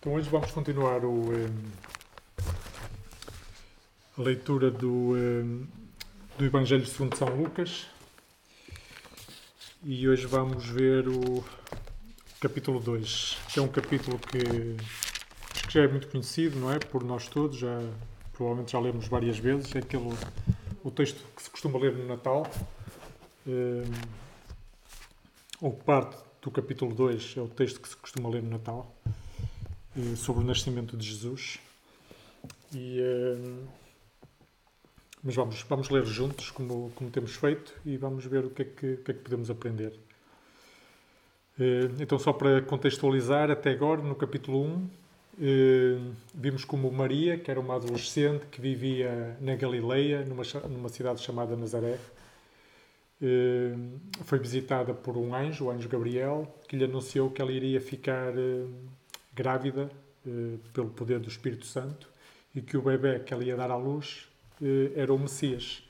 Então hoje vamos continuar o, um, a leitura do, um, do Evangelho segundo São Lucas. E hoje vamos ver o capítulo 2, que é um capítulo que que já é muito conhecido, não é? Por nós todos, já, provavelmente já lemos várias vezes, é aquele, o texto que se costuma ler no Natal, um, ou parte do capítulo 2 é o texto que se costuma ler no Natal, sobre o nascimento de Jesus. E, eh, mas vamos, vamos ler juntos, como, como temos feito, e vamos ver o que é que, que, é que podemos aprender. Eh, então, só para contextualizar, até agora, no capítulo 1, vimos como Maria, que era uma adolescente que vivia na Galileia, numa, numa cidade chamada Nazaré, foi visitada por um anjo, o anjo Gabriel, que lhe anunciou que ela iria ficar grávida pelo poder do Espírito Santo e que o bebê que ela ia dar à luz era o Messias,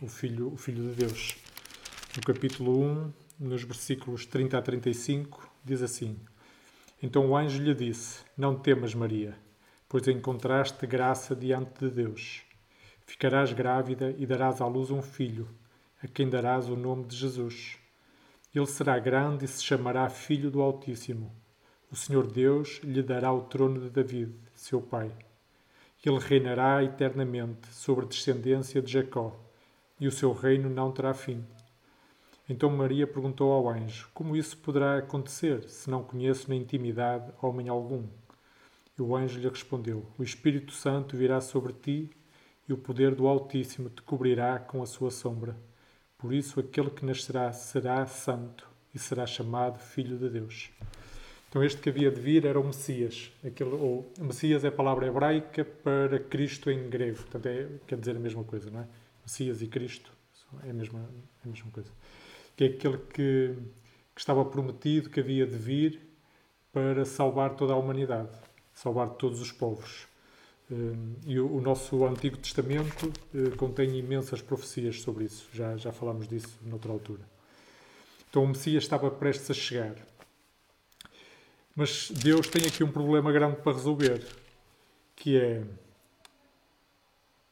o filho, o filho de Deus. No capítulo 1, nos versículos 30 a 35, diz assim: Então o anjo lhe disse: Não temas, Maria, pois encontraste graça diante de Deus. Ficarás grávida e darás à luz um filho a quem darás o nome de Jesus. Ele será grande e se chamará Filho do Altíssimo. O Senhor Deus lhe dará o trono de David, seu pai. Ele reinará eternamente sobre a descendência de Jacó, e o seu reino não terá fim. Então Maria perguntou ao anjo: Como isso poderá acontecer, se não conheço na intimidade homem algum? E o anjo lhe respondeu: O Espírito Santo virá sobre ti, e o poder do Altíssimo te cobrirá com a sua sombra. Por isso, aquele que nascerá será santo e será chamado Filho de Deus. Então, este que havia de vir era o Messias. Aquele, ou, Messias é a palavra hebraica para Cristo em grego. Portanto, é, quer dizer a mesma coisa, não é? Messias e Cristo é a mesma, é a mesma coisa. Que é aquele que, que estava prometido que havia de vir para salvar toda a humanidade, salvar todos os povos. Hum, e o, nosso Antigo Testamento eh, contém imensas profecias sobre isso. Já, já falámos disso noutra altura. Então o Messias estava prestes a chegar. Mas Deus tem aqui um problema grande para resolver, que é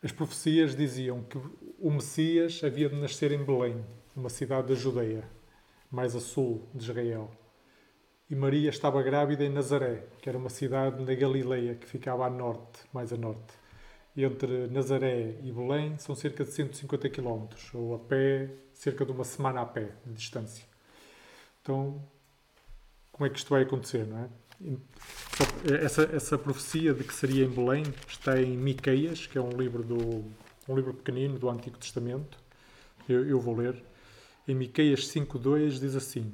as profecias diziam que o Messias havia de nascer em Belém, uma cidade da Judeia, mais a sul de Israel e Maria estava grávida em Nazaré, que era uma cidade na Galileia que ficava a norte, mais a norte. Entre Nazaré e Belém são cerca de 150 km, ou a pé, cerca de uma semana a pé de distância. Então, como é que isto vai acontecer, não é? Essa, essa profecia de que seria em Belém está em Miqueias, que é um livro do um livro pequenino do Antigo Testamento. Eu, eu vou ler. Em Miqueias 5:2 diz assim: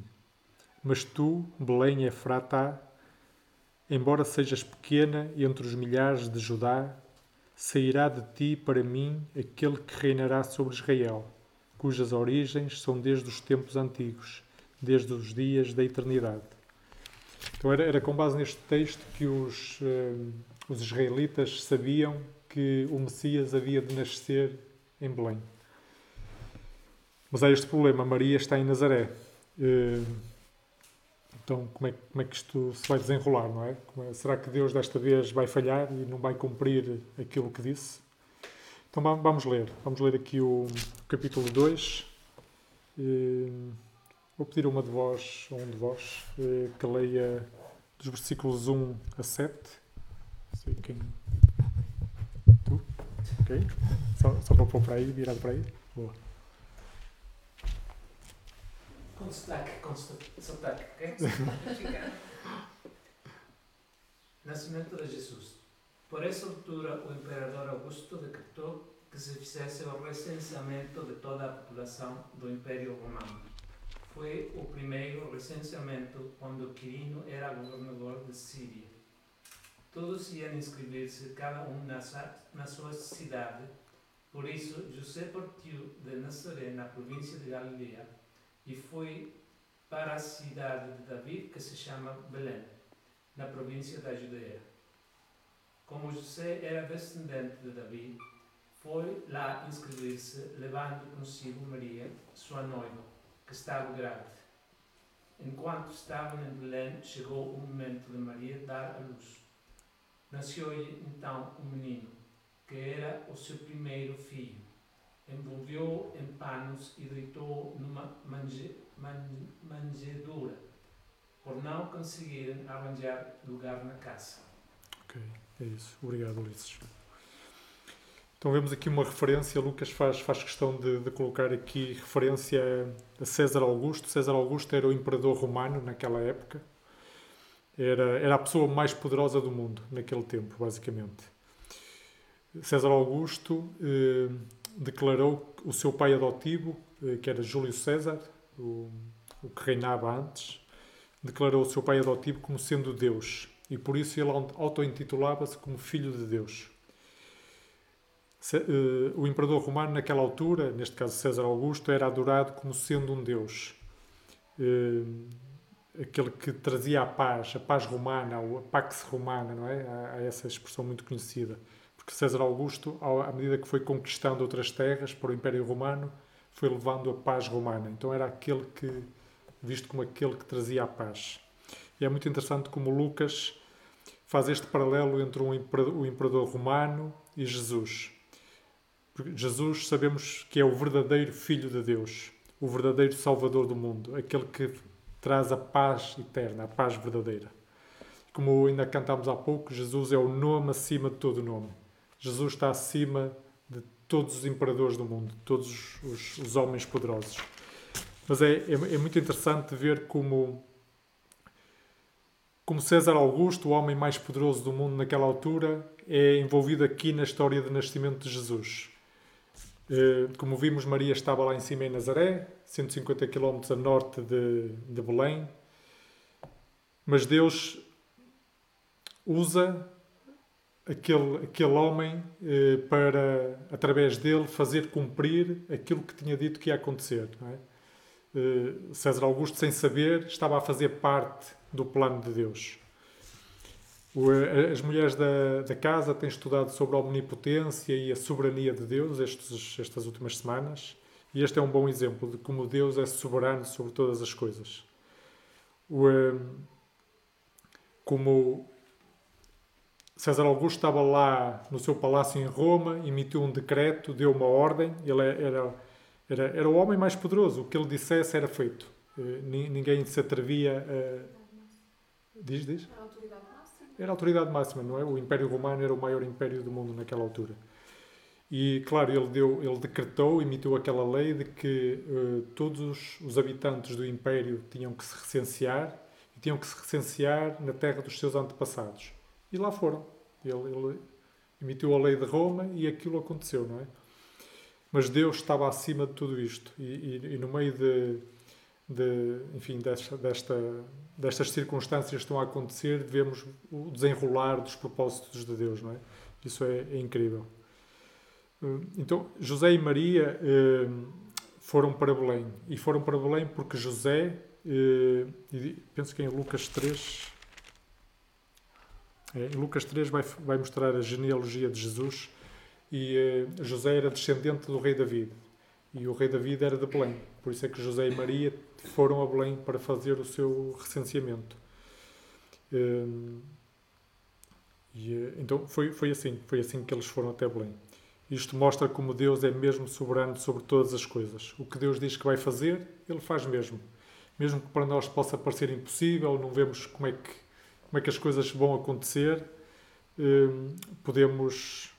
mas tu, Belém Efrata, embora sejas pequena entre os milhares de Judá, sairá de ti para mim aquele que reinará sobre Israel, cujas origens são desde os tempos antigos, desde os dias da eternidade. Então era, era com base neste texto que os, uh, os israelitas sabiam que o Messias havia de nascer em Belém. Mas há este problema: Maria está em Nazaré. Uh, então, como é, como é que isto se vai desenrolar, não é? é? Será que Deus desta vez vai falhar e não vai cumprir aquilo que disse? Então, vamos ler. Vamos ler aqui o capítulo 2. Vou pedir a uma de vós, a um de vós, eh, que leia dos versículos 1 a 7. Não sei quem. Tu? Ok? Só, só para pôr para aí, virado para aí. Boa. Com sotaque, com sotaque, ok? Nascimento de Jesus. Por essa altura, o imperador Augusto decretou que se fizesse o recenseamento de toda a população do Império Romano. Foi o primeiro recenseamento quando Quirino era governador de Síria. Todos iam inscrever-se, cada um na, na sua cidade. Por isso, José partiu de Nazaré, na província de Galileia, e foi para a cidade de Davi, que se chama Belém, na província da Judeia. Como José era descendente de Davi, foi lá inscrever-se, levando consigo Maria, sua noiva, que estava grávida. Enquanto estavam em Belém, chegou o momento de Maria dar a luz. Nasceu-lhe então um menino, que era o seu primeiro filho. Envolveu-o em panos e deitou numa manje, man, manjedoura, por não conseguirem arranjar lugar na casa. Ok, é isso. Obrigado, Ulisses. Então vemos aqui uma referência, Lucas faz, faz questão de, de colocar aqui referência a César Augusto. César Augusto era o imperador romano naquela época. Era, era a pessoa mais poderosa do mundo naquele tempo, basicamente. César Augusto eh, declarou o seu pai adotivo, eh, que era Júlio César, o, o que reinava antes, declarou o seu pai adotivo como sendo Deus e por isso ele auto-intitulava-se como Filho de Deus. Eh, o imperador romano, naquela altura, neste caso César Augusto, era adorado como sendo um deus. Eh, aquele que trazia a paz, a paz romana, a pax romana, não é? Há essa expressão muito conhecida. Porque César Augusto, à medida que foi conquistando outras terras para o Império Romano, foi levando a paz romana. Então era aquele que, visto como aquele que trazia a paz. E é muito interessante como Lucas faz este paralelo entre o imperador romano e Jesus. Jesus sabemos que é o verdadeiro Filho de Deus, o verdadeiro Salvador do mundo, aquele que traz a paz eterna, a paz verdadeira. Como ainda cantámos há pouco, Jesus é o nome acima de todo nome. Jesus está acima de todos os imperadores do mundo, todos os, os homens poderosos. Mas é, é, é, muito interessante ver como, como César Augusto, o homem mais poderoso do mundo naquela altura, é envolvido aqui na história do nascimento de Jesus. Eh, como vimos, Maria estava lá em cima em Nazaré, 150 km a norte de, de Belém. Mas Deus usa aquele, aquele homem eh, para, através dele, fazer cumprir aquilo que tinha dito que ia acontecer. É? Eh, César Augusto, sem saber, estava a fazer parte do plano de Deus. As mulheres da, da casa têm estudado sobre a omnipotência e a soberania de Deus estes, estas últimas semanas. E este é um bom exemplo de como Deus é soberano sobre todas as coisas. O, hum, como César Augusto estava lá no seu palácio em Roma, emitiu um decreto, deu uma ordem, ele era, era, era o homem mais poderoso, o que ele dissesse era feito. Eh, ninguém se atrevia a. Diz, diz? Era a autoridade máxima, não é? O Império Romano era o maior império do mundo naquela altura. E, claro, ele, deu, ele decretou, emitiu aquela lei de que uh, todos os habitantes do Império tinham que se recensear e tinham que se recensear na terra dos seus antepassados. E lá foram. Ele, ele emitiu a lei de Roma e aquilo aconteceu, não é? Mas Deus estava acima de tudo isto. E, e, e no meio de, de enfim, desta, desta, destas circunstâncias estão a acontecer, devemos o desenrolar dos propósitos de Deus, não é? Isso é, é incrível. Eh, então, José e Maria eh, foram para Belém. E foram para Belém porque José, eh, penso que em Lucas 3, em Lucas 3 vai, vai mostrar a genealogia de Jesus e José era descendente do rei David. E o rei David era de Belém. Por isso é que José e Maria foram a Belém para fazer o seu recenseamento. Hum, e, eh, então foi, foi assim, foi assim que eles foram até Belém. Isto mostra como Deus é mesmo soberano sobre todas as coisas. O que Deus diz que vai fazer, Ele faz mesmo. Mesmo que para nós possa parecer impossível, não vemos como é que, como é que as coisas vão acontecer, hum, podemos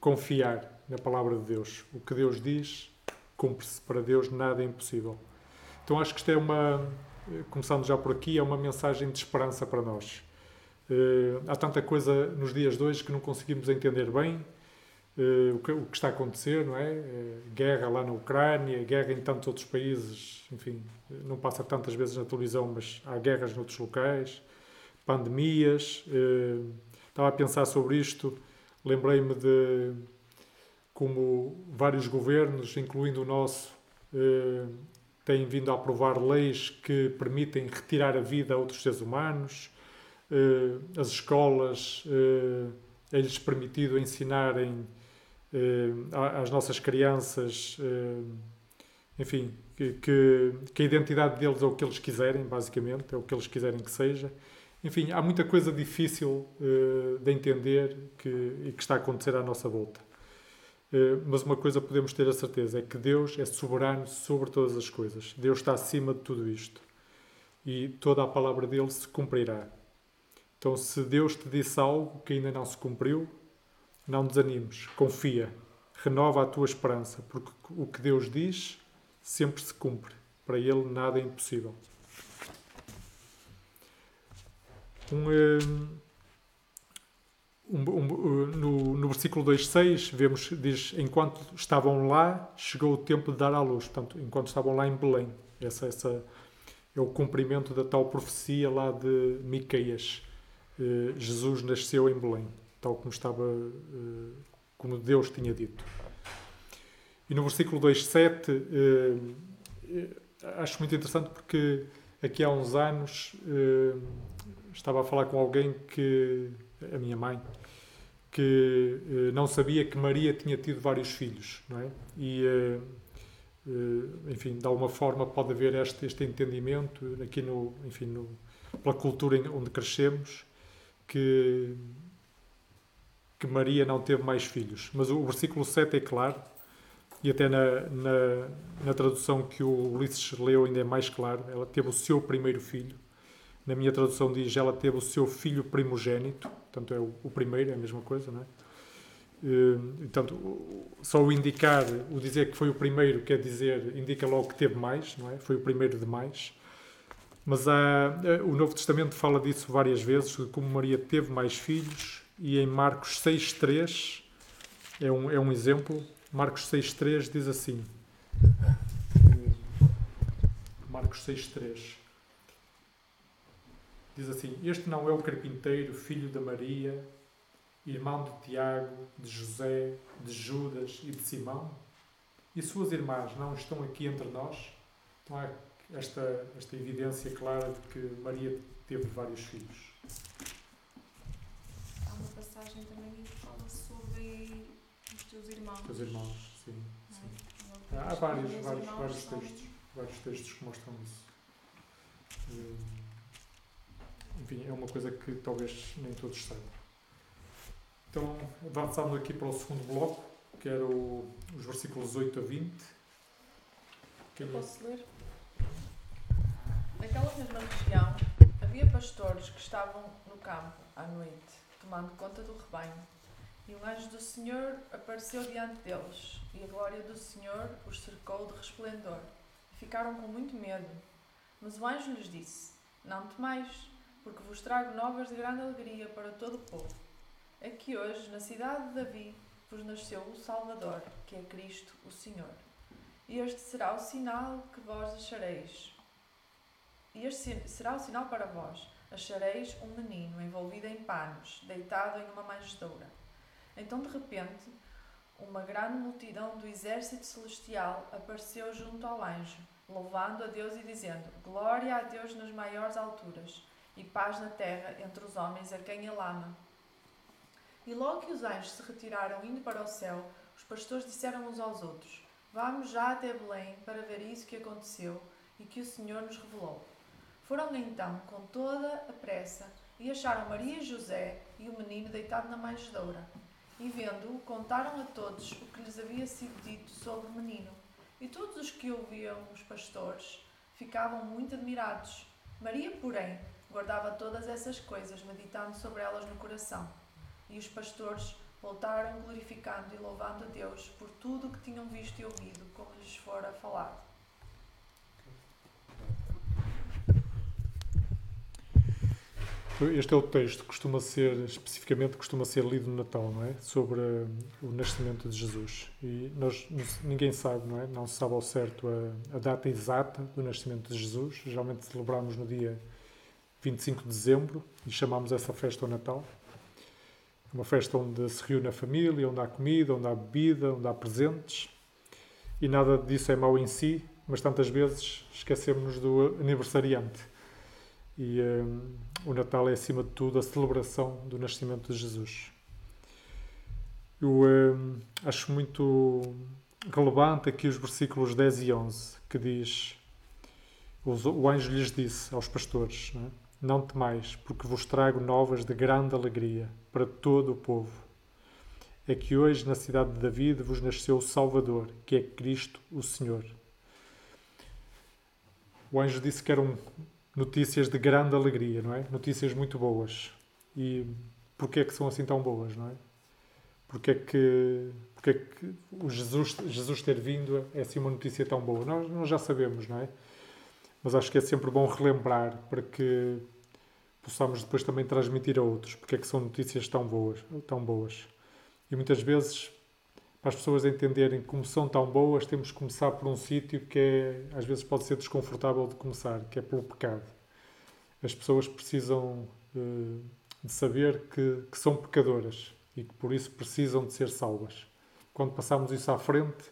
confiar na palavra de Deus. O que Deus diz, cumpre-se. Para Deus nada é impossível. Então acho que isto é uma, começando já por aqui, é uma mensagem de esperança para nós. Uh, há tanta coisa nos dias de hoje que não conseguimos entender bem uh, o, que, está a acontecer, não é? Uh, guerra lá na Ucrânia, guerra em tantos outros países, enfim, não passa tantas vezes na televisão, mas há guerras noutros locais, pandemias. estava a pensar sobre isto, lembrei-me de como vários governos, incluindo o nosso, eh, têm vindo a aprovar leis que permitem retirar a vida a outros seres humanos. Eh, as escolas eh, é-lhes permitido ensinarem às nossas crianças, enfim, que, que, a identidade deles é o que eles quiserem, basicamente, é o que eles quiserem que seja. Enfim, há muita coisa difícil de entender que, e que está a acontecer à nossa volta. Uh, mas uma coisa podemos ter a certeza é que Deus é soberano sobre todas as coisas. Deus está acima de tudo isto. E toda a palavra dele se cumprirá. Então, se Deus te disse algo que ainda não se cumpriu, não desanimes, confia, renova a tua esperança, porque o que Deus diz sempre se cumpre. Para Ele nada é impossível. Um, um, um, no, no versículo 2,6 vemos, diz, enquanto estavam lá, chegou o tempo de dar à luz. Portanto, enquanto estavam lá em Belém. Essa, essa é o cumprimento da tal profecia lá de Miqueias. Uh, Jesus nasceu em Belém, tal como estava, uh, como Deus tinha dito. E no versículo 2,7 uh, acho muito interessante porque aqui há uns anos estava a falar com alguém que, a minha mãe, que uh, não sabia que Maria tinha tido vários filhos, não é? E, uh, uh, enfim, de alguma forma pode haver este, este entendimento aqui no, enfim, no, pela cultura onde crescemos, que, que Maria não teve mais filhos. Mas o versículo 7 é claro, e até na, na, na tradução que o Ulisses leu ainda é mais claro, ela teve o seu primeiro filho, na minha tradução diz ela teve o seu filho primogênito, portanto é o, primeiro, é a mesma coisa, não é? Uh, portanto, só o indicar, o dizer que foi o primeiro, quer dizer, indica logo que teve mais, não é? Foi o primeiro de mais. Mas há, eh, o Novo Testamento fala disso várias vezes, de como Maria teve mais filhos, e em Marcos 6,3 é um, é um exemplo. Marcos 6,3 diz assim: Marcos 6,3 Diz assim: Este não é o carpinteiro, filho de Maria, irmão de Tiago, de José, de Judas e de Simão? E suas irmãs não estão aqui entre nós? Então há esta, esta evidência clara de que Maria teve vários filhos. Há uma passagem também que fala sobre os teus irmãos. Os teus irmãos, sim. sim. É? Há vários, vários, vários textos, vários textos que mostram isso. Enfim, é uma coisa que talvez nem todos saibam. Então, avançamos aqui para o segundo bloco, que era o, os versículos 8 a 20. Quem é? Posso ler? Naquela mesma região, havia pastores que estavam no campo à noite, tomando conta do rebanho. E um anjo do Senhor apareceu diante deles, e a glória do Senhor os cercou de resplendor. Ficaram com muito medo. Mas o anjo lhes disse: Não temais porque vos trago novas de grande alegria para todo o povo. Que hoje, na cidade de Davi, vos nasceu o Salvador, que é Cristo, o Senhor. E este será o sinal que vós achareis. E este será o sinal para vós. Achareis um menino envolvido em panos, deitado em uma manjedoura. Então, de repente, uma grande multidão do exército celestial apareceu junto ao anjo, louvando a Deus e dizendo: Glória a Deus nas maiores alturas e paz na terra entre os homens a quem ele ama. E logo que os anjos se retiraram indo para o céu, os pastores disseram uns aos outros: Vamos já até Belém para ver isso que aconteceu e que o Senhor nos revelou. Foram então com toda a pressa e acharam Maria e José e o menino deitado na manjedoura. E vendo-o, contaram a todos o que lhes havia sido dito sobre o menino. E todos os que ouviam os pastores ficavam muito admirados. Maria, porém, guardava todas essas coisas, meditando sobre elas no coração. E os pastores voltaram glorificando e louvando a Deus por tudo o que tinham visto e ouvido, como lhes fora falado. Este é o texto, costuma ser, especificamente, costuma ser lido no Natal, não é? Sobre o nascimento de Jesus. E nós, ninguém sabe, não é? Não se sabe ao certo a, a data exata do nascimento de Jesus. Geralmente celebramos no dia 25 de dezembro e chamamos essa festa o Natal. Uma festa onde se reúne a família, onde há comida, onde há bebida, onde há presentes. E nada disso é mau em si, mas tantas vezes esquecemos-nos do aniversariante. E um, o Natal é, acima de tudo, a celebração do nascimento de Jesus. Eu um, acho muito relevante aqui os versículos 10 e 11, que diz: O anjo lhes disse aos pastores: Não, é? Não temais, porque vos trago novas de grande alegria para todo o povo. É que hoje, na cidade de David, vos nasceu o Salvador, que é Cristo o Senhor. O anjo disse que eram notícias de grande alegria, não é? Notícias muito boas. E porquê é que são assim tão boas, não é? Porque é que, porque é que o Jesus, Jesus ter vindo é assim uma notícia tão boa? Nós, nós já sabemos, não é? Mas acho que é sempre bom relembrar para que possamos depois também transmitir a outros porque é que são notícias tão boas, tão boas. E muitas vezes, para as pessoas entenderem como são tão boas, temos que começar por um sítio que é, às vezes pode ser desconfortável de começar, que é pelo pecado. As pessoas precisam uh, de saber que, que são pecadoras e que por isso precisam de ser salvas. Quando passamos isso à frente,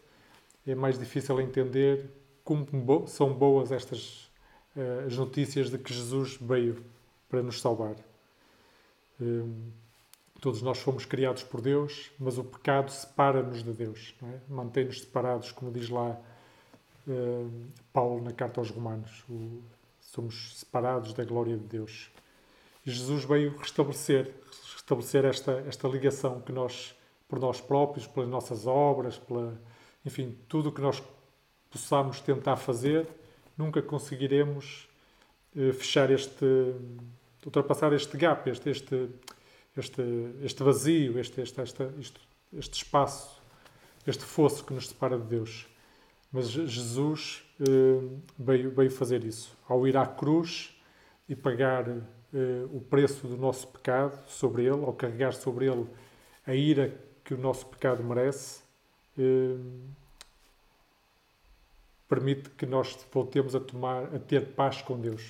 é mais difícil entender como são boas estas uh, as notícias de que Jesus veio para nos salvar. Um, todos nós fomos criados por Deus, mas o pecado separa-nos de Deus, é? mantém-nos separados, como diz lá um, Paulo na carta aos Romanos. Somos separados da glória de Deus. Jesus veio restabelecer, restabelecer esta, esta ligação que nós, por nós próprios, pelas nossas obras, pela, enfim, tudo o que nós possamos tentar fazer, nunca conseguiremos uh, fechar este, ultrapassar este gap, este, este, este, este vazio, este, este, este, este, este espaço, este fosso que nos separa de Deus. Mas Jesus uh, veio, veio fazer isso. Ao ir à cruz e pagar uh, o preço do nosso pecado sobre ele, ao carregar sobre ele a ira que o nosso pecado merece, uh, permite que nós voltemos a tomar, a ter paz com Deus.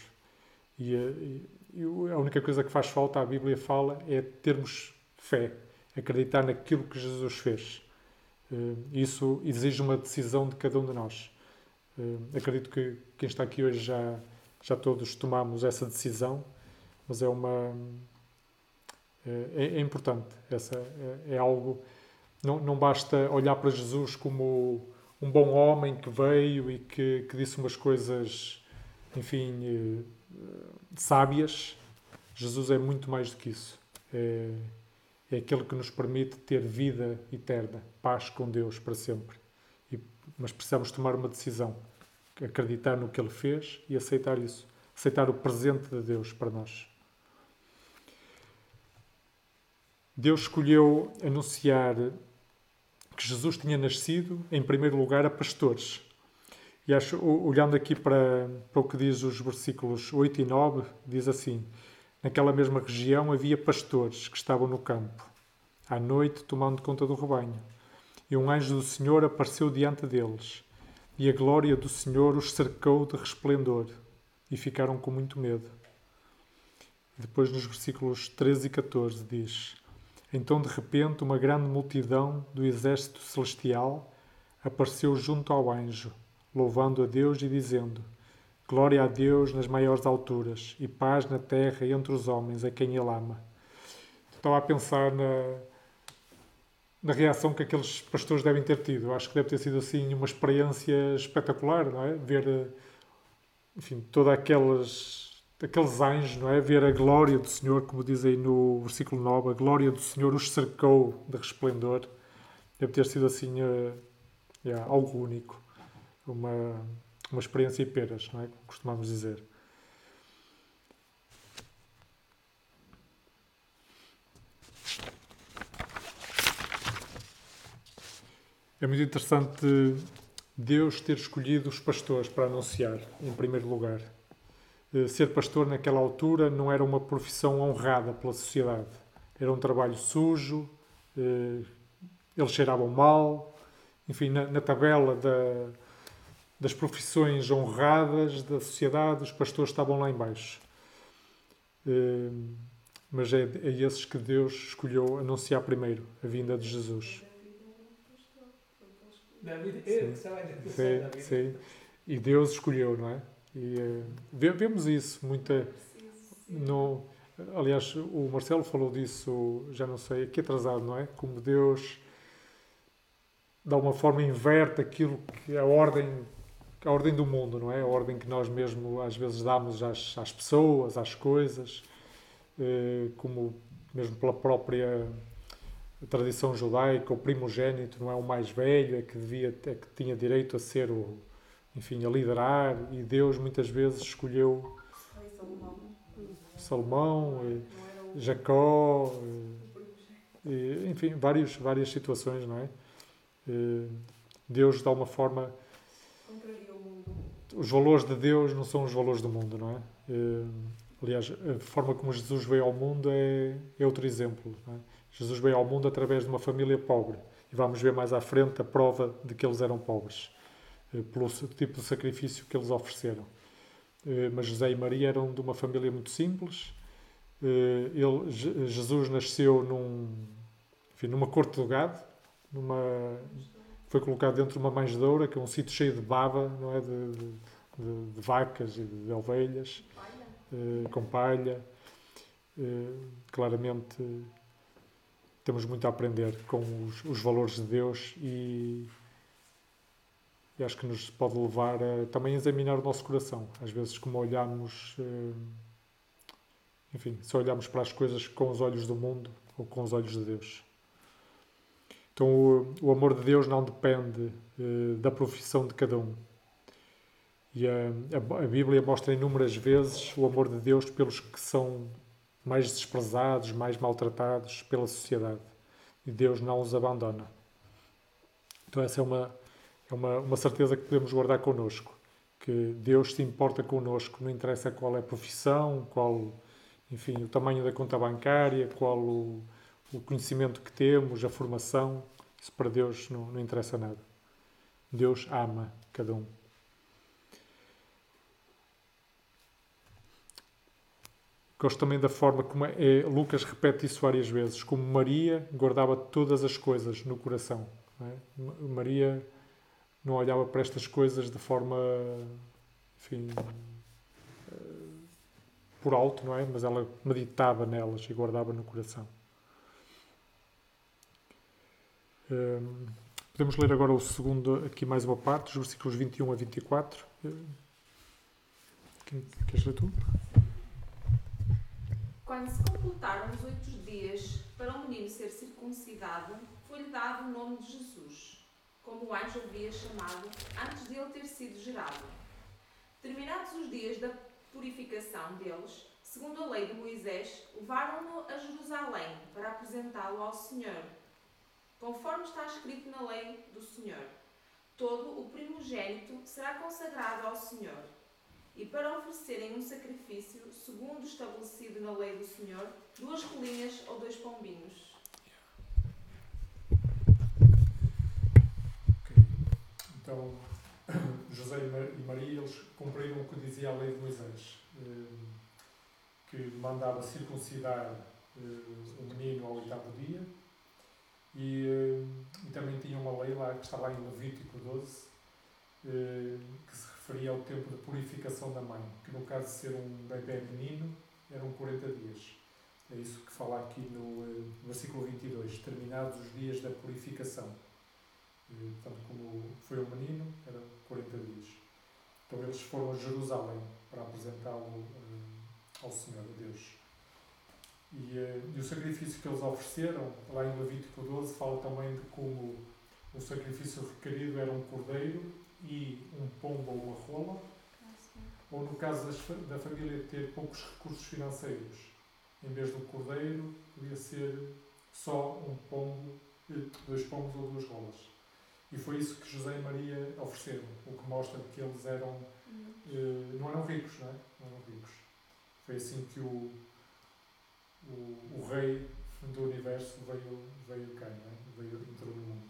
E, e, e a única coisa que faz falta, a Bíblia fala, é termos fé, acreditar naquilo que Jesus fez. Isso exige uma decisão de cada um de nós. Acredito que quem está aqui hoje já, já todos tomamos essa decisão mas é uma é, é importante essa é, é, algo não, não basta olhar para Jesus como um bom homem que veio e que, que disse umas coisas enfim eh, sábias. Jesus é muito mais do que isso. É, é aquele que nos permite ter vida eterna paz com Deus para sempre. E, mas precisamos tomar uma decisão acreditar no que Ele fez e aceitar isso aceitar o presente de Deus para nós. Deus escolheu anunciar que Jesus tinha nascido, em primeiro lugar, a pastores. E acho, olhando aqui para, para o que diz os versículos 8 e 9, diz assim: Naquela mesma região havia pastores que estavam no campo, à noite tomando conta do rebanho. E um anjo do Senhor apareceu diante deles, e a glória do Senhor os cercou de resplendor, e ficaram com muito medo. Depois, nos versículos 13 e 14, diz: então, de repente, uma grande multidão do exército celestial apareceu junto ao anjo, louvando a Deus e dizendo: Glória a Deus nas maiores alturas e paz na terra entre os homens a quem Ele ama. Estava a pensar na, na reação que aqueles pastores devem ter tido. Acho que deve ter sido assim uma experiência espetacular, não é? Ver, enfim, todas aquelas aqueles anjos, não é? Ver a glória do Senhor, como diz aí no versículo 9, a glória do Senhor os cercou de resplendor. Deve ter sido assim uh, yeah, algo único, uma, uma experiência em peras, não é? Como costumamos dizer. É muito interessante Deus ter escolhido os pastores para anunciar, em primeiro lugar. Eh, ser pastor naquela altura não era uma profissão honrada pela sociedade. Era um trabalho sujo, eh, eles cheiravam mal, enfim, na, na tabela da, das profissões honradas da sociedade, os pastores estavam lá embaixo. Eh, mas é, é esses que Deus escolheu anunciar primeiro, a vinda de Jesus. David, sim, sim, sim. E Deus escolheu, não é? E uh, vemos isso muita. No, aliás, o Marcelo falou disso, já não sei, aqui atrasado, não é? Como Deus de alguma forma inverte aquilo que a ordem, a ordem do mundo, não é? A ordem que nós mesmo às vezes damos às, às pessoas, às coisas, eh, como mesmo pela própria tradição judaica, o primogênito não é o mais velho, é que devia, é que tinha direito a ser o, enfim, a liderar, e Deus muitas vezes escolheu Salomão, Jacó, enfim, vários, várias situações, não é? Deus, de alguma forma, os valores de Deus não são os valores do mundo, não é? Aliás, a forma como Jesus veio ao mundo é, é outro exemplo. É? Jesus veio ao mundo através de uma família pobre. E vamos ver mais à frente a prova de que eles eram pobres, pelo tipo de sacrifício que eles ofereceram. Eh, mas José e Maria eram de uma família muito simples. Eh, ele, Jesus nasceu num, enfim, numa corte do gado, numa, foi colocado dentro de uma manjedoura, que é um sítio cheio de baba, não é? de, de, de vacas e de, ovelhas, palha. com palha. Eh, claramente temos muito a aprender com os, os valores de Deus e e acho que nos pode levar a também examinar o nosso coração. Às vezes, como olhamos, eh, enfim, se olhamos para as coisas com os olhos do mundo ou com os olhos de Deus. Então, o, o amor de Deus não depende eh, da profissão de cada um. E a, a, a Bíblia mostra inúmeras vezes o amor de Deus pelos que são mais desprezados, mais maltratados pela sociedade. E Deus não os abandona. Então, essa é uma é uma, uma certeza que podemos guardar connosco. Que Deus se importa connosco, não interessa qual é a profissão, qual, enfim, o tamanho da conta bancária, qual o, o conhecimento que temos, a formação. Isso para Deus não, não interessa nada. Deus ama cada um. Gosto também da forma como é, é, Lucas repete isso várias vezes, como Maria guardava todas as coisas no coração. É? Maria não olhava para estas coisas de forma, enfim, eh, por alto, não é? Mas ela meditava nelas e guardava no coração. Um, podemos ler agora o segundo, aqui mais uma parte, os versículos 21 a 24. Quem, queres ler tu? Quando se completaram os oito dias para o menino ser circuncidado, foi-lhe dado o nome de Jesus como o anjo havia chamado, antes de ele ter sido gerado. Terminados os dias da purificação deles, segundo a lei de Moisés, levaram-no a Jerusalém para apresentá-lo ao Senhor. Conforme está escrito na lei do Senhor, todo o primogênito será consagrado ao Senhor. E para oferecerem um sacrifício, segundo estabelecido na lei do Senhor, duas rolinhas ou dois pombinhos. Então, José e Maria, eles cumpriram o que dizia a lei de Moisés, eh, que mandava circuncidar eh, o menino ao oitavo dia, e, eh, e, também tinha uma lei lá que está lá em Levítico 12, que se referia ao tempo de purificação da mãe, que no caso de ser um bebê menino, eram 40 dias. É isso que fala aqui no versículo 22, terminados os dias da purificação. Portanto, como foi um menino, era 40 dias. Então eles foram a Jerusalém para apresentá-lo uh, ao Senhor, a Deus. E, uh, e, o sacrifício que eles ofereceram, lá em Levítico 12, fala também de como o sacrifício requerido era um cordeiro e um pombo ou uma rola, ou no caso das, da família ter poucos recursos financeiros, em vez do cordeiro, podia ser só um pombo, eh, dois pombos ou duas rolas. E foi isso que José e Maria ofereceram, o que mostra que eles eram, uh, não eram ricos, não é? Não eram ricos. Foi assim que o, o, o rei do universo veio, veio cá, não é? Veio, entrou no mundo.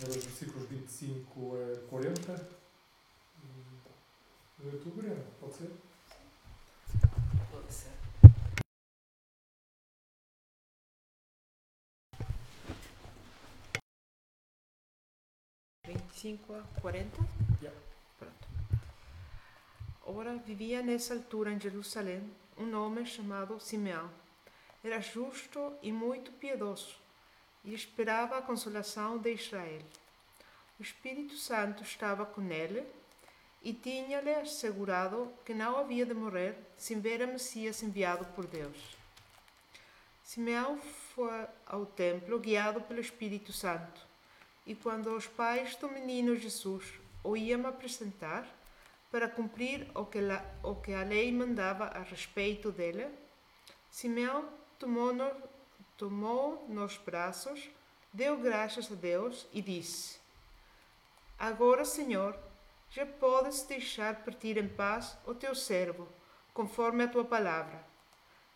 Era os versículos 25 a 40. Lê tu, Breno, pode ser? Pode ser. 25 a 40? Yeah. Pronto. Ora vivia nessa altura em Jerusalém um homem chamado Simeão, era justo e muito piedoso e esperava a consolação de Israel. O Espírito Santo estava com ele e tinha-lhe assegurado que não havia de morrer sem ver a Messias enviado por Deus. Simeão foi ao templo guiado pelo Espírito Santo, e quando os pais do menino Jesus o iam apresentar para cumprir o que, la, o que a lei mandava a respeito dele, Simeão tomou-no tomou nos braços, deu graças a Deus e disse: Agora, Senhor, já podes deixar partir em paz o teu servo, conforme a tua palavra.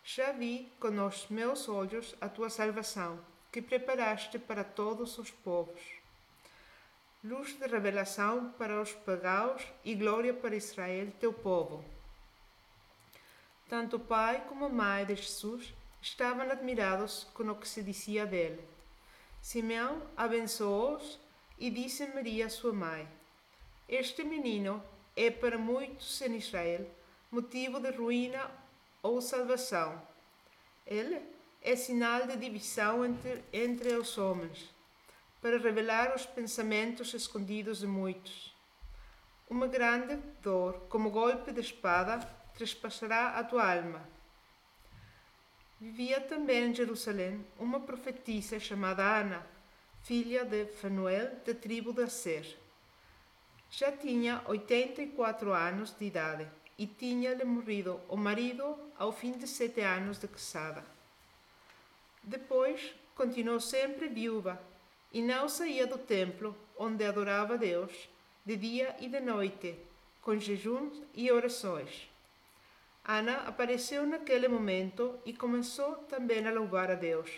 Já vi com os meus olhos a tua salvação, que preparaste para todos os povos. Luz de revelação para os pagãos e glória para Israel, teu povo. Tanto o pai como a mãe de Jesus estavam admirados com o que se dizia dele. Simeão abençoou-os e disse a Maria, sua mãe: Este menino é para muitos em Israel motivo de ruína ou salvação. Ele é sinal de divisão entre, entre os homens, para revelar os pensamentos escondidos de muitos. Uma grande dor, como golpe de espada, trespassará a tua alma Vivia também em Jerusalém uma profetisa chamada Ana, filha de Fanuel, da tribo de Aser. Já tinha 84 anos de idade e tinha-lhe morrido o marido ao fim de sete anos de casada. Depois continuou sempre viúva e não saía do templo onde adorava Deus de dia e de noite, com jejuns e orações. Ana apareceu naquele momento e começou também a louvar a Deus.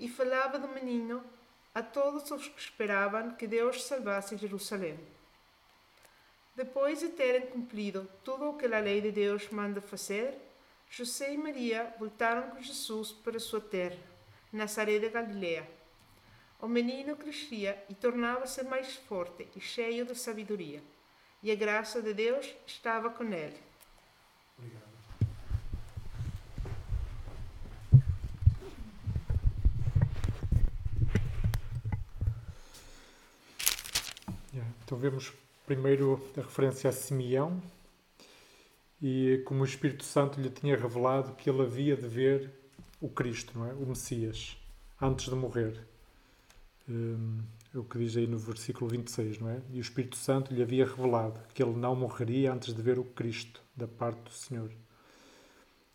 E falava do menino a todos os que esperavam que Deus salvasse Jerusalém. Depois de terem cumprido tudo o que a lei de Deus manda fazer, José e Maria voltaram com Jesus para sua terra, Nazaré de Galileia. O menino crescia e tornava-se mais forte e cheio de sabedoria, e a graça de Deus estava com ele. Obrigado. Então vemos primeiro a referência a Simeão e como o Espírito Santo lhe tinha revelado que ele havia de ver o Cristo, não é? O Messias, antes de morrer. Hum, é o que diz aí no versículo 26, não é? E o Espírito Santo lhe havia revelado que ele não morreria antes de ver o Cristo da parte do Senhor.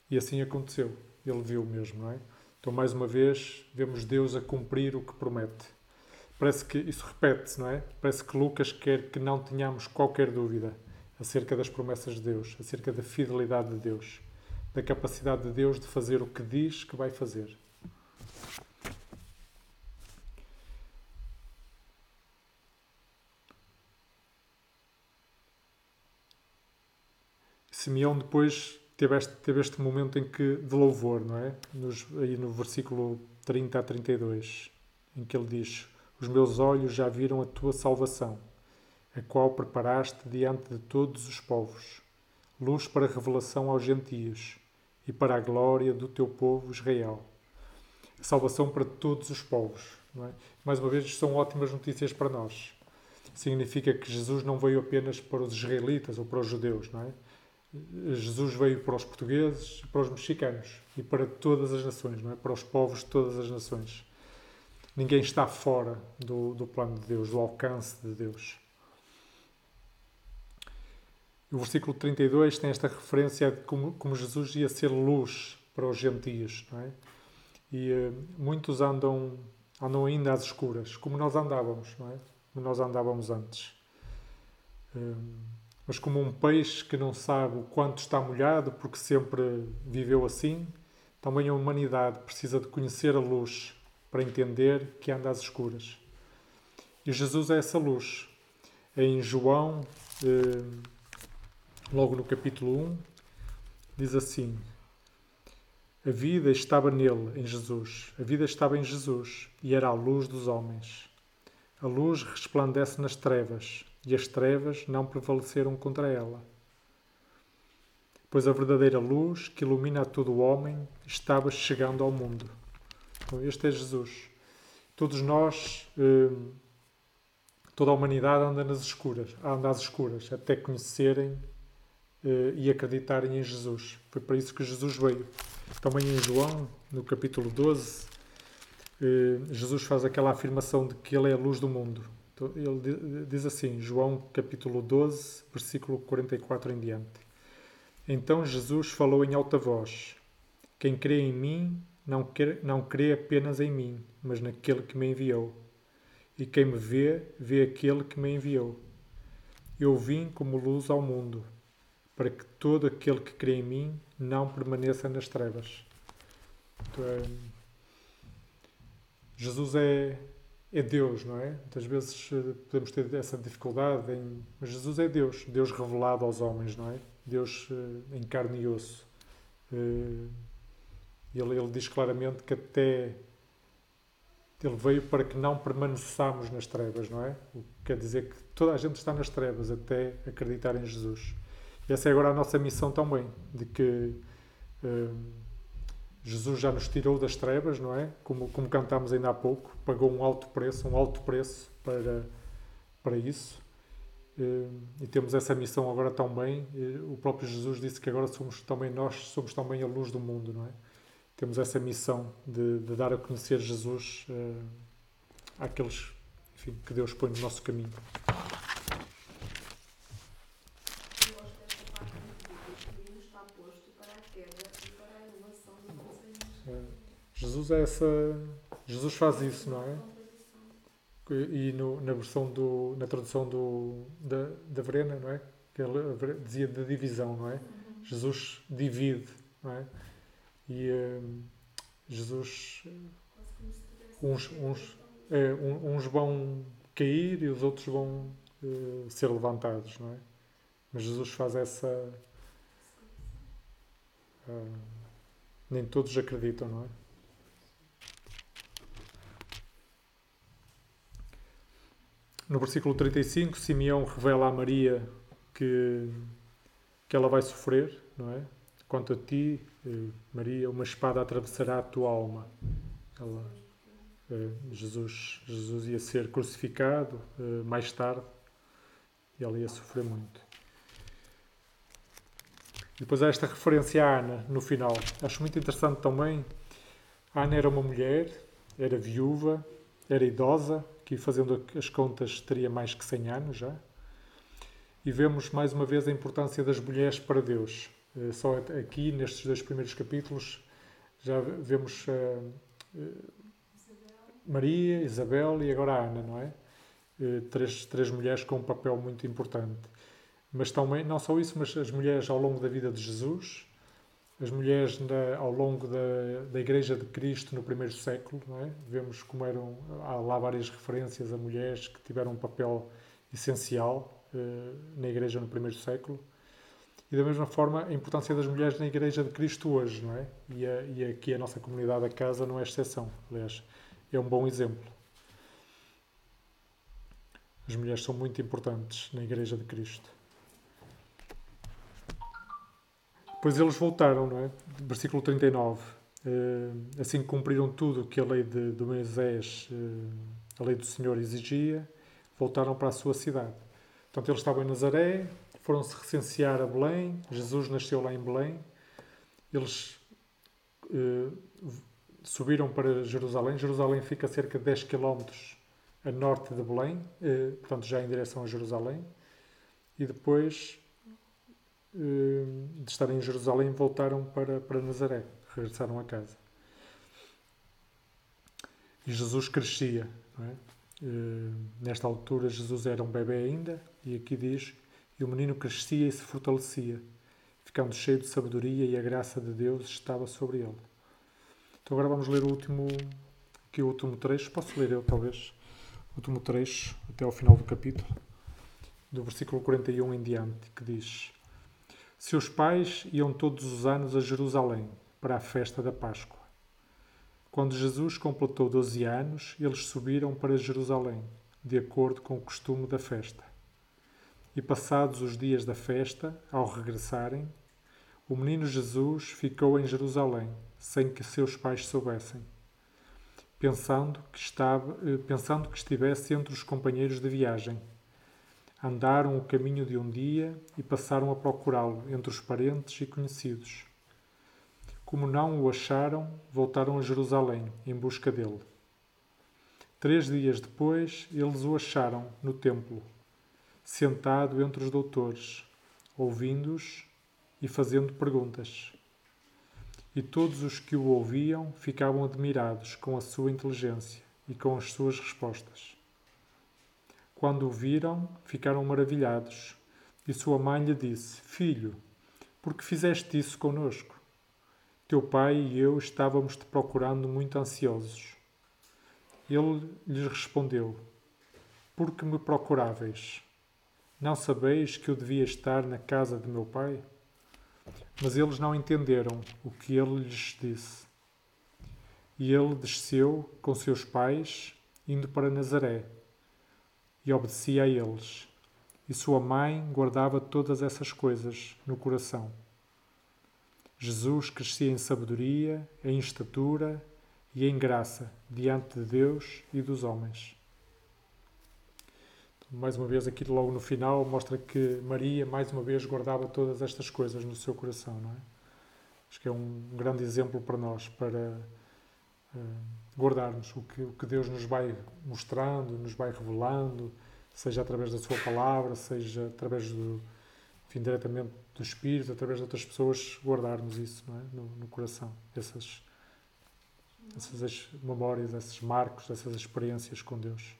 E assim aconteceu. Ele viu mesmo, não é? Então, mais uma vez, vemos Deus a cumprir o que promete parece que isso repete-se, não é? Parece que Lucas quer que não tenhamos qualquer dúvida acerca das promessas de Deus, acerca da fidelidade de Deus, da capacidade de Deus de fazer o que diz que vai fazer. Simeão depois teve este, teve este momento em que de louvor, não é? Nos, aí no versículo 30 a 32, em que ele diz: os meus olhos já viram a tua salvação, a qual preparaste diante de todos os povos, luz para revelação aos gentios e para a glória do teu povo Israel. Salvação para todos os povos. É? Mais uma vez, são ótimas notícias para nós. Significa que Jesus não veio apenas para os israelitas ou para os judeus, não é? Jesus veio para os portugueses, para os mexicanos e para todas as nações, não é? Para os povos de todas as nações. Ninguém está fora do, do plano de Deus, do alcance de Deus. O versículo 32 tem esta referência de como, como Jesus ia ser luz para os gentios. Não é? E uh, muitos andam, andam ainda às escuras, como nós andávamos, não é? como nós andávamos antes. Uh, mas como um peixe que não sabe o quanto está molhado, porque sempre viveu assim, também a humanidade precisa de conhecer a luz para entender que anda às escuras. E Jesus é essa luz. Em João, eh, logo no capítulo 1, diz assim: A vida estava nele, em Jesus. A vida estava em Jesus e era a luz dos homens. A luz resplandece nas trevas e as trevas não prevaleceram contra ela. pois a verdadeira luz que ilumina a todo o homem estava chegando ao mundo. Então, este é Jesus. Todos nós, eh, toda a humanidade anda nas escuras, anda às escuras, até conhecerem e acreditarem em Jesus. Foi para isso que Jesus veio. Também em João, no capítulo 12, eh, Jesus faz aquela afirmação de que Ele é a luz do mundo. Então, ele diz assim, João capítulo 12, versículo 44 em diante. Então Jesus falou em alta voz: Quem crê em mim, não crê, não crê apenas em mim, mas naquele que me enviou. E quem me vê, vê aquele que me enviou. Eu vim como luz ao mundo, para que todo aquele que crê em mim não permaneça nas trevas. Então, é, Jesus é, é Deus, não é? Muitas vezes eh, podemos ter essa dificuldade em. Mas Jesus é Deus, Deus revelado aos homens, não é? Deus uh, em carne e osso. Uh, ele, ele diz claramente que até ele veio para que não permaneçamos nas trevas, não é? O que quer dizer que toda a gente está nas trevas até acreditar em Jesus. Essa é agora a nossa missão também, de que uh, Jesus já nos tirou das trevas, não é? Como, como cantámos ainda há pouco, pagou um alto preço, um alto preço para, para isso. Uh, e temos essa missão agora também. O próprio Jesus disse que agora somos também nós somos também a luz do mundo, não é? temos essa missão de, de dar a conhecer Jesus uh, àqueles enfim, que Deus põe no nosso caminho. Jesus é essa. Jesus faz isso, não é? E no, na versão do. na tradução do, da, da Verena, não é? Que ele dizia da divisão, não é? Jesus divide, não é? E uh, Jesus, uns, uns, é, uns vão cair e os outros vão uh, ser levantados, não é? Mas Jesus faz essa. Uh, nem todos acreditam, não é? No versículo 35, Simeão revela a Maria que, que ela vai sofrer, não é? Quanto a ti, eh, Maria, uma espada atravessará a tua alma. Ela, eh, Jesus, Jesus ia ser crucificado eh, mais tarde e ela ia sofrer muito. Depois há esta referência à Ana no final. Acho muito interessante também. A Ana era uma mulher, era viúva, era idosa, que fazendo as contas teria mais que 100 anos já. E vemos mais uma vez a importância das mulheres para Deus. Eh, só aqui, nestes dois primeiros capítulos, já vemos uh, Maria, Isabel e agora a Ana, não é? Uh, três, três mulheres com um papel muito importante. Mas também, não só isso, mas as mulheres ao longo da vida de Jesus, as mulheres na, ao longo da, da Igreja de Cristo no primeiro século, é? Vemos como eram, há lá várias referências a mulheres que tiveram um papel essencial uh, na Igreja no primeiro século. E da mesma forma, a importância das mulheres na Igreja de Cristo hoje, não é? E, a, e aqui a nossa comunidade da casa não é exceção. Aliás, é um bom exemplo. As mulheres são muito importantes na Igreja de Cristo. Pois eles voltaram, não é? Versículo 39. Eh, assim que cumpriram tudo o que a lei de, de Moisés, eh, a lei do Senhor exigia, voltaram para a sua cidade. Portanto, eles estavam em Nazaré, foram-se recensear a Belém. Jesus nasceu lá em Belém. Eles uh, subiram para Jerusalém. Jerusalém fica a cerca de 10 km a norte de Belém, portanto, já em direção a Jerusalém. E depois de estarem em Jerusalém, voltaram para, para Nazaré, regressaram a casa. E Jesus crescia. É? nesta altura, Jesus era um bebê ainda, e aqui diz e o menino crescia e se fortalecia, ficando cheio de sabedoria e a graça de Deus estava sobre ele. Então agora vamos ler o último, aqui o último trecho, posso ler eu talvez, o último trecho até ao final do capítulo, do versículo 41 em diante, que diz: Seus pais iam todos os anos a Jerusalém para a festa da Páscoa. Quando Jesus completou 12 anos, eles subiram para Jerusalém, de acordo com o costume da festa. E passados os dias da festa, ao regressarem, o menino Jesus ficou em Jerusalém, sem que seus pais soubessem, pensando que, estava, eh, pensando que estivesse entre os companheiros de viagem. Andaram o caminho de um dia e passaram a procurá-lo entre os parentes e conhecidos. Como não o acharam, voltaram a Jerusalém em busca dele. Três dias depois, eles o acharam no templo, sentado entre os doutores, ouvindo-os e fazendo perguntas. E todos os que o ouviam ficavam admirados com a sua inteligência e com as suas respostas. Quando o viram, ficaram maravilhados. E sua mãe lhe disse: Filho, por que fizeste isso conosco? Teu pai e eu estávamos te procurando muito ansiosos. Ele lhes respondeu: Por que me procuráveis? Não sabeis que eu devia estar na casa de meu pai? Mas eles não entenderam o que ele lhes disse. E ele desceu com seus pais, indo para Nazaré e obedecia a eles. E sua mãe guardava todas essas coisas no coração. Jesus crescia em sabedoria, em estatura e em graça diante de Deus e dos homens. Mais uma vez, aqui logo no final, mostra que Maria, mais uma vez, guardava todas estas coisas no seu coração. Não é? Acho que é um grande exemplo para nós, para uh, guardarmos o que, o que Deus nos vai mostrando, nos vai revelando, seja através da Sua palavra, seja através do, enfim, diretamente do Espírito, através de outras pessoas, guardarmos isso é? no, no, coração, essas, essas memórias, esses marcos, essas experiências com Deus.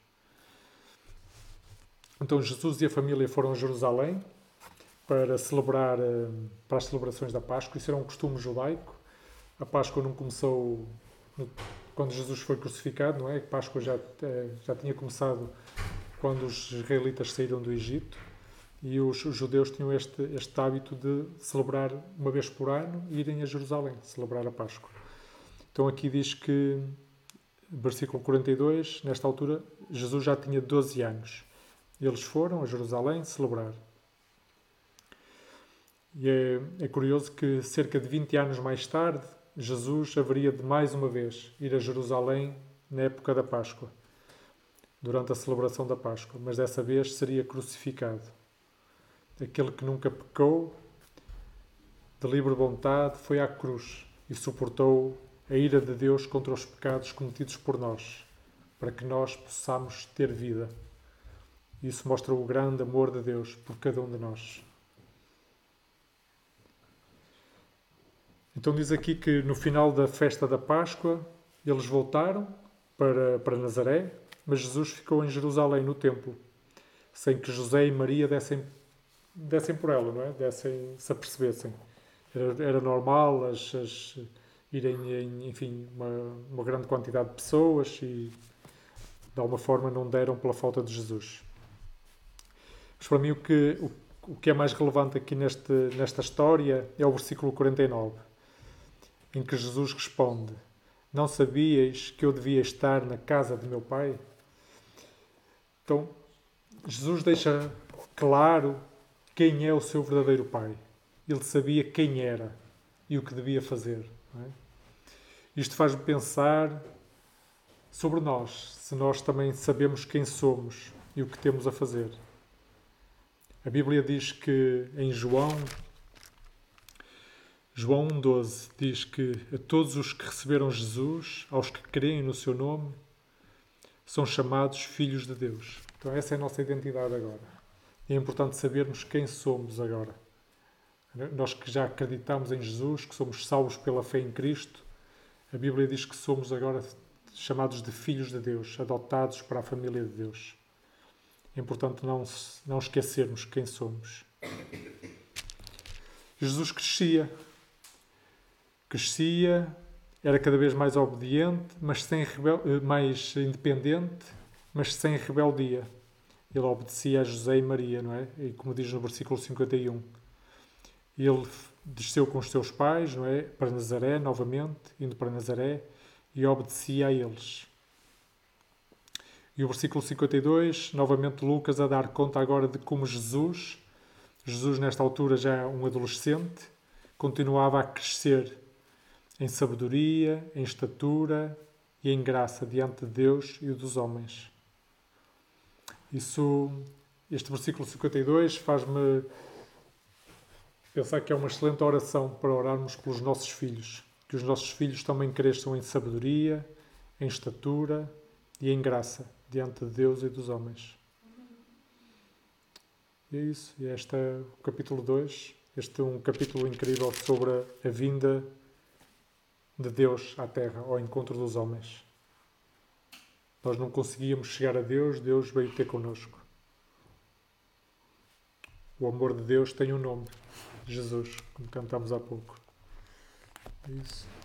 Então Jesus e a família foram a Jerusalém para celebrar eh, para as celebrações da Páscoa. Isso era um costume judaico. A Páscoa não começou quando Jesus foi crucificado, não é? A Páscoa já eh, já tinha começado quando os israelitas saíram do Egito e os, judeus tinham este, este hábito de celebrar uma vez por ano e irem a Jerusalém celebrar a Páscoa. Então aqui diz que, versículo 42, nesta altura, Jesus já tinha 12 anos. Eles foram a Jerusalém celebrar. E é, é curioso que cerca de 20 anos mais tarde, Jesus haveria de mais uma vez ir a Jerusalém na época da Páscoa durante a celebração da Páscoa, mas dessa vez seria crucificado. Aquele que nunca pecou, de livre vontade, foi à cruz e suportou a ira de Deus contra os pecados cometidos por nós, para que nós possamos ter vida. Isso mostra o grande amor de Deus por cada um de nós. Então diz aqui que no final da festa da Páscoa eles voltaram para, para Nazaré, mas Jesus ficou em Jerusalém, no templo, sem que José e Maria dessem, dessem por ela, não é? Dessem, se apercebessem. Era, era normal as, as irem em, enfim, uma, uma grande quantidade de pessoas e de alguma forma não deram pela falta de Jesus. Mas para mim o que, o, o que é mais relevante aqui neste, nesta história é o versículo 49, em que Jesus responde: Não sabias que eu devia estar na casa de meu pai? Então, Jesus deixa claro quem é o seu verdadeiro Pai. Ele sabia quem era e o que devia fazer. É? Isto faz-me pensar sobre nós, se nós também sabemos quem somos e o que temos a fazer. A Bíblia diz que em João, João 1,12 diz que a todos os que receberam Jesus, aos que creem no seu nome, são chamados filhos de Deus. Então, essa é a nossa identidade agora. É importante sabermos quem somos agora. Nós que já acreditamos em Jesus, que somos salvos pela fé em Cristo, a Bíblia diz que somos agora chamados de filhos de Deus, adotados para a família de Deus. É importante não, não esquecermos quem somos. Jesus crescia. Crescia era cada vez mais obediente, mas sem rebel... Eh, mais independente, mas sem rebeldia. Ele obedecia a José e Maria, não é? E como diz no versículo 51. Ele desceu com os seus pais, não é? Para Nazaré, novamente, indo para Nazaré, e obedecia a eles. E o versículo 52, novamente Lucas a dar conta agora de como Jesus, Jesus nesta altura já é um adolescente, continuava a crescer em sabedoria, em estatura e em graça diante de Deus e dos homens. Isso, este versículo 52 faz-me pensar que é uma excelente oração para orarmos pelos nossos filhos. Que os nossos filhos também cresçam em sabedoria, em estatura e em graça diante de Deus e dos homens. E é isso. E este é o capítulo 2. Este é um capítulo incrível sobre a vinda de Deus à Terra, ao encontro dos homens. Nós não conseguíamos chegar a Deus, Deus veio ter connosco. O amor de Deus tem um nome, Jesus, como cantamos há pouco. Isso.